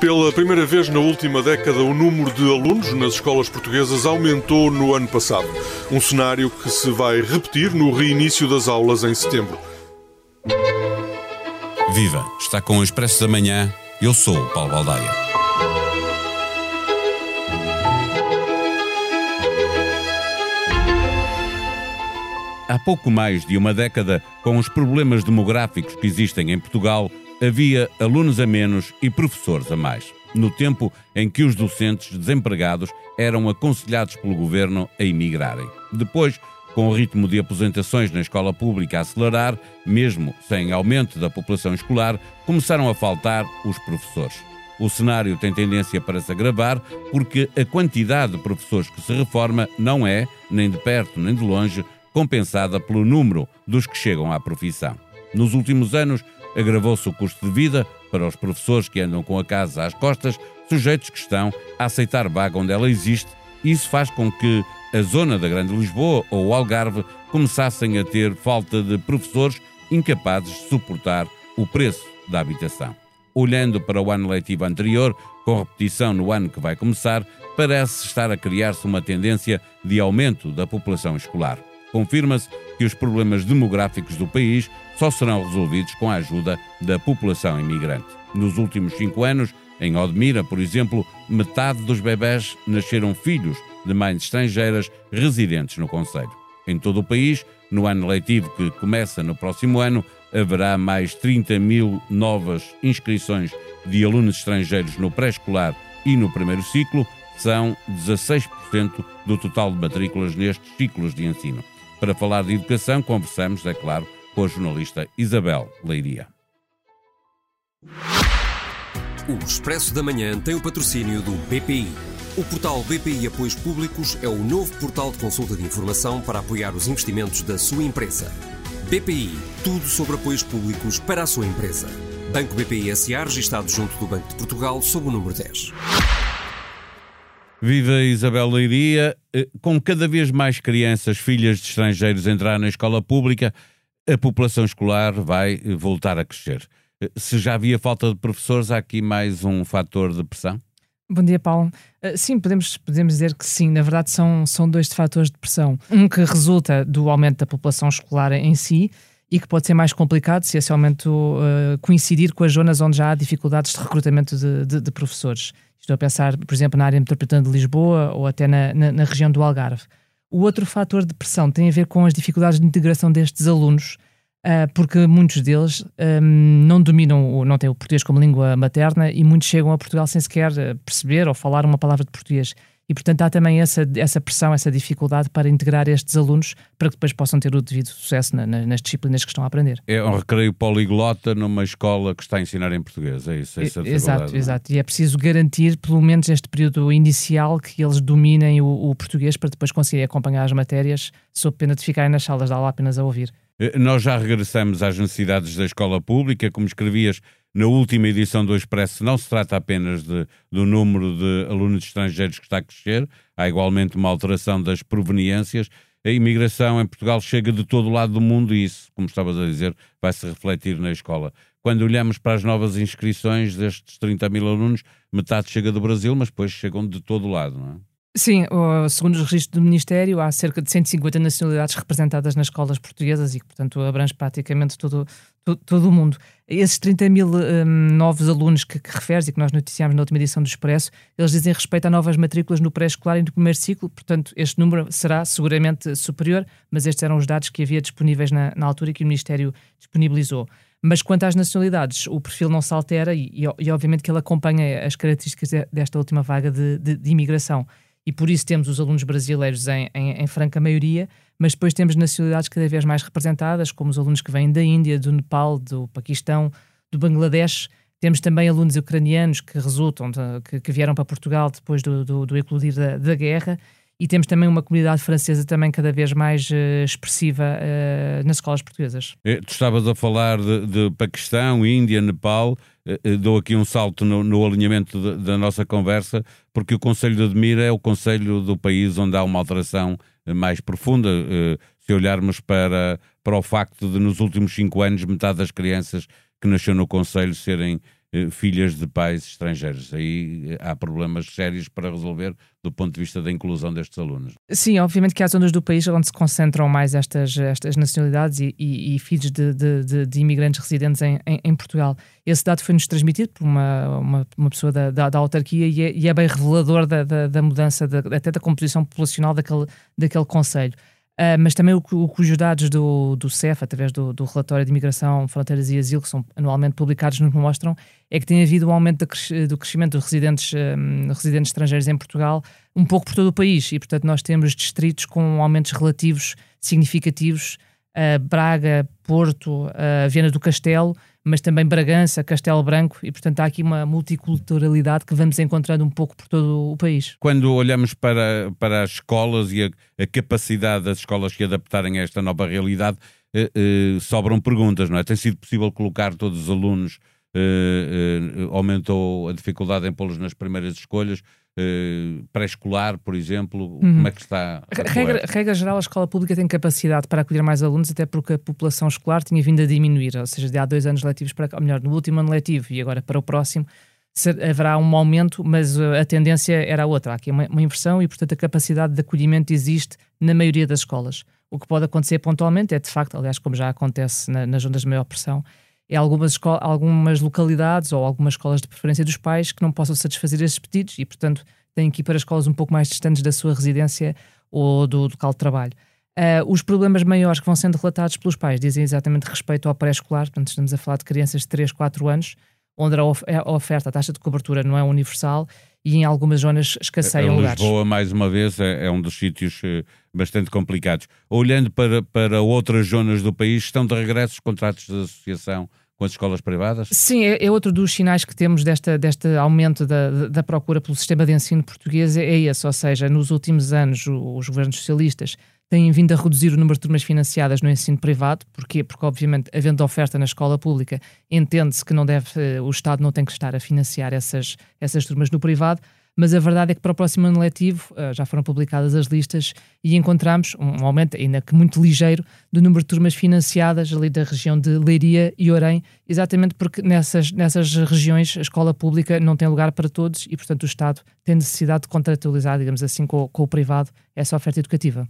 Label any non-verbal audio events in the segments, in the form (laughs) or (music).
Pela primeira vez na última década, o número de alunos nas escolas portuguesas aumentou no ano passado. Um cenário que se vai repetir no reinício das aulas em setembro. Viva! Está com o Expresso da Manhã. Eu sou o Paulo Baldaia. Há pouco mais de uma década, com os problemas demográficos que existem em Portugal, havia alunos a menos e professores a mais. No tempo em que os docentes desempregados eram aconselhados pelo governo a emigrarem. Depois, com o ritmo de aposentações na escola pública a acelerar, mesmo sem aumento da população escolar, começaram a faltar os professores. O cenário tem tendência para se agravar porque a quantidade de professores que se reforma não é, nem de perto nem de longe, compensada pelo número dos que chegam à profissão. Nos últimos anos, agravou-se o custo de vida para os professores que andam com a casa às costas, sujeitos que estão a aceitar vaga onde ela existe, e isso faz com que a zona da Grande Lisboa ou o Algarve começassem a ter falta de professores incapazes de suportar o preço da habitação. Olhando para o ano letivo anterior, com repetição no ano que vai começar, parece estar a criar-se uma tendência de aumento da população escolar. Confirma-se que os problemas demográficos do país só serão resolvidos com a ajuda da população imigrante. Nos últimos cinco anos, em Odmira, por exemplo, metade dos bebés nasceram filhos de mães estrangeiras residentes no Conselho. Em todo o país, no ano letivo que começa no próximo ano, haverá mais 30 mil novas inscrições de alunos estrangeiros no pré-escolar e no primeiro ciclo, são 16% do total de matrículas nestes ciclos de ensino. Para falar de educação, conversamos, é claro, com a jornalista Isabel Leiria. O Expresso da Manhã tem o patrocínio do BPI. O portal BPI Apoios Públicos é o novo portal de consulta de informação para apoiar os investimentos da sua empresa. BPI, tudo sobre apoios públicos para a sua empresa. Banco BPI SA, registado junto do Banco de Portugal, sob o número 10. Viva Isabel Leiria. Eh, com cada vez mais crianças, filhas de estrangeiros, entrar na escola pública, a população escolar vai voltar a crescer. Eh, se já havia falta de professores, há aqui mais um fator de pressão? Bom dia, Paulo. Uh, sim, podemos, podemos dizer que sim. Na verdade, são, são dois fatores de pressão. Um que resulta do aumento da população escolar em si e que pode ser mais complicado se esse aumento uh, coincidir com as zonas onde já há dificuldades de recrutamento de, de, de, professores. Estou a pensar, por exemplo, na área metropolitana de Lisboa ou até na, na, na região do Algarve. O outro fator de pressão tem a ver com as dificuldades de integração destes alunos Uh, porque muitos deles um, não dominam, não têm o português como língua materna e muitos chegam a Portugal sem sequer ah, perceber ou falar uma palavra de português. E, portanto, há também essa, essa pressão, essa dificuldade para integrar estes alunos para que depois possam ter o devido sucesso na, na, nas disciplinas que estão a aprender. É um recreio poliglota numa escola que está a ensinar em português, é isso? É exato, é? exato. E é preciso garantir, pelo menos neste período inicial, que eles dominem o, o português para depois conseguirem acompanhar as matérias, sob pena de ficarem nas salas de aula apenas a ouvir. Eh, nós já regressamos às necessidades da escola pública, como escrevias na última edição do Expresso, não se trata apenas de, do número de alunos estrangeiros que está a crescer, há igualmente uma alteração das proveniências. A imigração em Portugal chega de todo o lado do mundo e isso, como estavas a dizer, vai se refletir na escola. Quando olhamos para as novas inscrições destes 30 mil alunos, metade chega do Brasil, mas depois chegam de todo o lado, não é? Sim, segundo os registros do Ministério, há cerca de 150 nacionalidades representadas nas escolas portuguesas e portanto, abrange praticamente todo, todo, todo o mundo. Esses 30 mil um, novos alunos que, que referes e que nós noticiámos na última edição do Expresso, eles dizem respeito a novas matrículas no pré-escolar e no primeiro ciclo, portanto, este número será seguramente superior, mas estes eram os dados que havia disponíveis na, na altura e que o Ministério disponibilizou. Mas quanto às nacionalidades, o perfil não se altera e, e, e obviamente que ele acompanha as características desta última vaga de, de, de imigração e por isso temos os alunos brasileiros em, em, em, franca maioria, mas depois temos nacionalidades cada vez mais representadas, como os alunos que vêm da Índia, do Nepal, do Paquistão, do Bangladesh. Temos também alunos ucranianos que resultam, de, que, que, vieram para Portugal depois do, do, do eclodir da, da guerra e temos também uma comunidade francesa também cada vez mais uh, expressiva uh, nas escolas portuguesas. Eh, tu estavas a falar de, de Paquistão, Índia, Nepal. Uh, dou aqui um salto no, no alinhamento de, da nossa conversa, porque o Conselho de Admira é o conselho do país onde há uma alteração mais profunda. se olharmos para, para o facto de, nos últimos cinco anos, metade das crianças que nasceu no Conselho serem eh, filhas de pais estrangeiros. Aí há problemas sérios para resolver do ponto de vista da inclusão destes alunos. Sim, obviamente que há zonas do país onde se concentram mais estas, estas nacionalidades e, e, e filhos de, de, de, de, imigrantes residentes em, em, em, Portugal. Esse dado foi-nos transmitido por uma, uma, uma pessoa da, da, da autarquia e é, e é, bem revelador da, da, da mudança, até da composição populacional daquele, daquele Conselho. Uh, mas também o, que os dados do, do CEF, através do, do, relatório de Imigração, Fronteiras e Asilo, que são anualmente publicados, nos mostram, é que tem havido um aumento do crescimento dos residentes, um, residentes estrangeiros em Portugal, um pouco por todo o país, e portanto nós temos distritos com aumentos relativos significativos, Braga, Porto, Viana do Castelo, mas também Bragança, Castelo Branco, e portanto há aqui uma multiculturalidade que vamos encontrando um pouco por todo o país. Quando olhamos para, para as escolas e a, a capacidade das escolas se adaptarem a esta nova realidade, eh, eh, sobram perguntas, não é? Tem sido possível colocar todos os alunos, eh aumentou a dificuldade em pô-los nas primeiras escolhas, Uh, pré-escolar, por exemplo? Uhum. Como é que está? Regra, regra, geral, a escola pública tem capacidade para acolher mais alunos, até porque a população escolar tinha vindo a diminuir, ou seja, de há dois anos letivos para, ou melhor, no último ano letivo e agora para o próximo, ser, haverá um aumento, mas a tendência era outra. Há aqui uma, uma inversão e, portanto, a capacidade de acolhimento existe na maioria das escolas. O que pode acontecer pontualmente é, de facto, aliás, como já acontece na, nas zonas de maior pressão, é algumas, algumas localidades ou algumas escolas de preferência dos pais que não possam satisfazer esses pedidos e, portanto, têm que ir para escolas um pouco mais distantes da sua residência ou do local de trabalho. Uh, os problemas maiores que vão sendo relatados pelos pais dizem exatamente respeito ao pré-escolar, portanto, estamos a falar de crianças de 3, 4 anos, onde a, a oferta, a taxa de cobertura não é universal e em algumas zonas escasseiam lugares. Lisboa, mais uma vez, é, é um dos sítios uh, bastante complicados. Olhando para, para outras zonas do país, estão de regresso os contratos de associação com as escolas privadas? Sim, é, é, outro dos sinais que temos desta, deste aumento da, da procura pelo sistema de ensino português, é, é esse, ou seja, nos últimos anos os governos socialistas têm vindo a reduzir o número de turmas financiadas no ensino privado. Porquê? Porque, obviamente, havendo oferta na escola pública, entende-se que não deve, eh, o Estado não tem que estar a financiar essas, essas turmas no privado mas a verdade é que para o próximo ano letivo uh, já foram publicadas as listas e encontramos um aumento, ainda que muito ligeiro, do número de turmas financiadas ali da região de Leiria e Orem, exatamente porque nessas, nessas regiões a escola pública não tem lugar para todos e, portanto, o Estado tem necessidade de contratualizar, digamos assim, com, com o privado essa oferta educativa.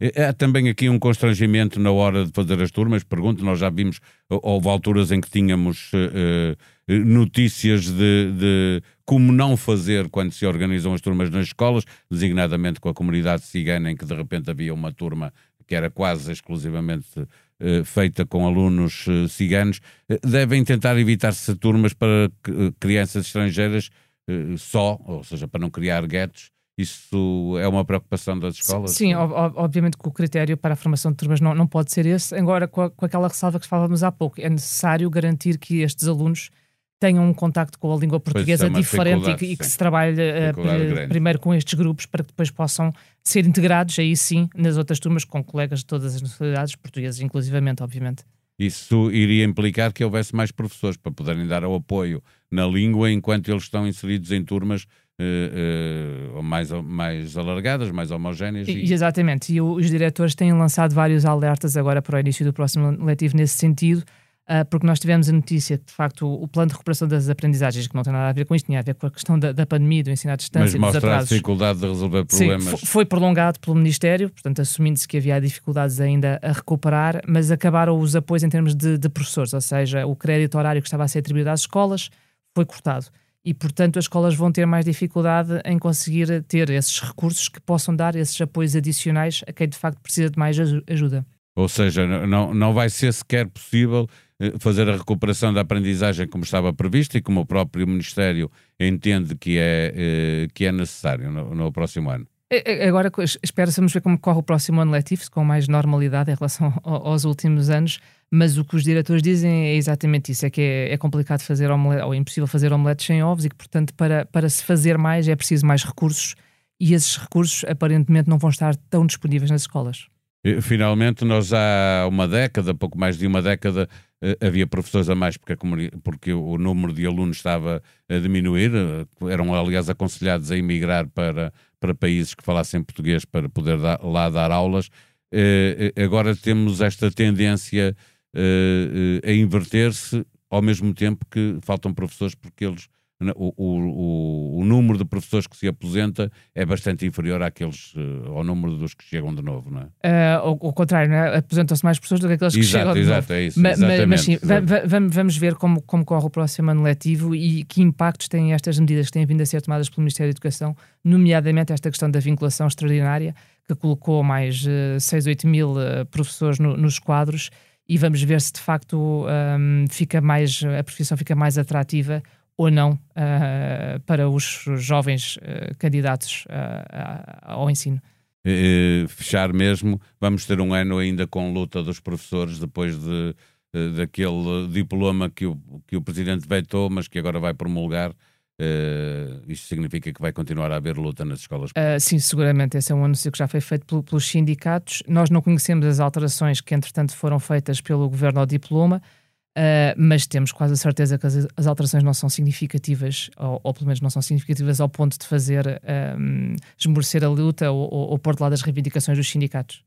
Há também aqui um constrangimento na hora de fazer as turmas. Pergunto, nós já vimos, houve alturas em que tínhamos uh, notícias de, de, como não fazer quando se organizam as turmas nas escolas, designadamente com a comunidade cigana, em que de repente havia uma turma que era quase exclusivamente uh, feita com alunos uh, ciganos. devem tentar evitar-se turmas para crianças estrangeiras só, ou seja, para não criar guetos isso é uma preocupação das escolas? Sim, obviamente que o critério para a formação de turmas não, não pode ser esse. Agora, com, a, com aquela ressalva que falávamos há pouco, é necessário garantir que estes alunos tenham um contacto com a língua portuguesa é diferente e que, e que, se trabalhe uh, primeiro com estes grupos para que depois possam ser integrados, aí sim, nas outras turmas com colegas de todas as nacionalidades, portuguesas inclusivamente, obviamente. Isso iria implicar que houvesse mais professores para poderem dar o apoio na língua enquanto eles estão inseridos em turmas uh, uh, mais, mais alargadas, mais homogéneas. E... Exatamente, e os diretores têm lançado vários alertas agora para o início do próximo letivo nesse sentido, uh, porque nós tivemos a notícia que, de facto, o, o, plano de recuperação das aprendizagens, que não tem nada a ver com isto, tinha a ver com a questão da, da pandemia, do ensino à distância, Mas mostra a dificuldade de resolver problemas. Sim, foi prolongado pelo Ministério, portanto, assumindo-se que havia dificuldades ainda a recuperar, mas acabaram os apoios em termos de, de professores, ou seja, o crédito horário que estava a ser atribuído às escolas foi cortado e, portanto, as escolas vão ter mais dificuldade em conseguir ter esses recursos que possam dar esses apoios adicionais a quem de facto precisa de mais ajuda. Ou seja, não, não vai ser sequer possível eh, fazer a recuperação da aprendizagem como estava previsto e como o próprio Ministério entende que é, eh, que é necessário no, no próximo ano. Agora espera-se ver como corre o próximo ano letivo, com mais normalidade em relação (laughs) aos últimos anos, mas o que os diretores dizem é exatamente isso: é que é, é complicado fazer omelete, ou é impossível fazer omeletes sem ovos, e que, portanto, para, para se fazer mais é preciso mais recursos, e esses recursos aparentemente não vão estar tão disponíveis nas escolas. Finalmente, nós há uma década, pouco mais de uma década, eh, havia professores a mais porque, porque o número de alunos estava a diminuir, eh, eram aliás aconselhados a emigrar para, para países que falassem português para poder dar, lá dar aulas. Eh, agora temos esta tendência a inverter-se ao mesmo tempo que faltam professores porque eles o, o, o, número de professores que se aposenta é bastante inferior àqueles, uh, ao número dos que chegam de novo, não é? Uh, ao, ao, contrário, é? aposentam-se mais pessoas do que aqueles que exato, chegam de exato, novo. Exato, é isso. Ma, mas, mas sim, vamos, vamos ver como, como corre o próximo ano letivo e que impactos têm estas medidas que têm vindo a ser tomadas pelo Ministério da Educação, nomeadamente esta questão da vinculação extraordinária, que colocou mais uh, 6, 8 mil uh, professores no, nos quadros e vamos ver se de facto um, fica mais, a profissão fica mais atrativa ou não uh, para os jovens uh, candidatos uh, ao ensino. fechar mesmo, vamos ter um ano ainda com luta dos professores depois de, daquele diploma que o, que o Presidente vetou, mas que agora vai promulgar. Uh, isto significa que vai continuar a haver luta nas escolas? Uh, sim, seguramente. Esse é um anúncio que já foi feito pelos sindicatos. Nós não conhecemos as alterações que, entretanto, foram feitas pelo governo ao diploma. Uh, mas temos quase a certeza que as, as alterações não são significativas, ou, ou, pelo menos não são significativas ao ponto de fazer um, esmorecer a luta ou, ou, ou pôr de lado as reivindicações dos sindicatos.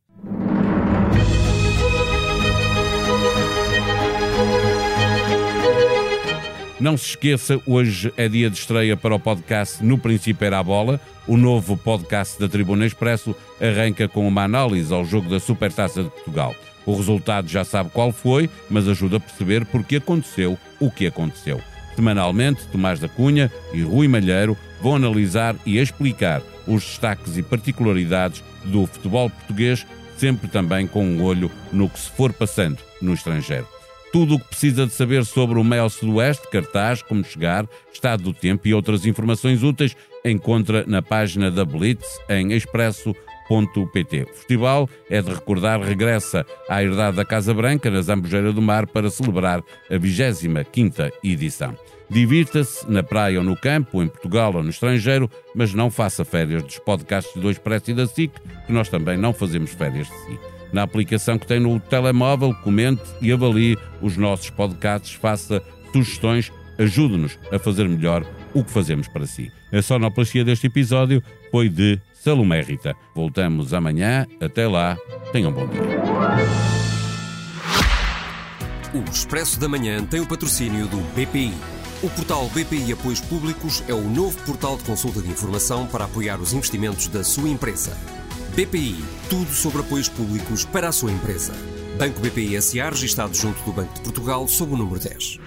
Não se esqueça, hoje é dia de estreia para o podcast No Princípio Era a Bola. O novo podcast da Tribuna Expresso arranca com uma análise ao jogo da Supertaça de Portugal. O resultado já sabe qual foi, mas ajuda a perceber porque aconteceu o que aconteceu. Semanalmente, Tomás da Cunha e Rui Malheiro vão analisar e explicar os destaques e particularidades do futebol português, sempre também com um olho no que se for passando no estrangeiro. Tudo o que precisa de saber sobre o Mel Sudoeste, cartaz, como chegar, estado do tempo e outras informações úteis encontra na página da Blitz em expresso.com o festival é de recordar regressa à herdade da Casa Branca, na Zambujeira do Mar, para celebrar a 25ª edição. Divirta-se na praia ou no campo, em Portugal ou no estrangeiro, mas não faça férias dos podcasts do Expresso e da SIC, que nós também não fazemos férias de si. Na aplicação que tem no telemóvel, comente e avalie os nossos podcasts, faça sugestões, ajude-nos a fazer melhor o que fazemos para si. A sonoplastia deste episódio foi de Salomé Rita. Voltamos amanhã. Até lá. Tenham um bom dia. O Expresso da Manhã tem o patrocínio do BPI. O portal BPI Apoios Públicos é o novo portal de consulta de informação para apoiar os investimentos da sua empresa. BPI, tudo sobre apoios públicos para a sua empresa. Banco BPI SA, registado junto do Banco de Portugal, sob o número 10.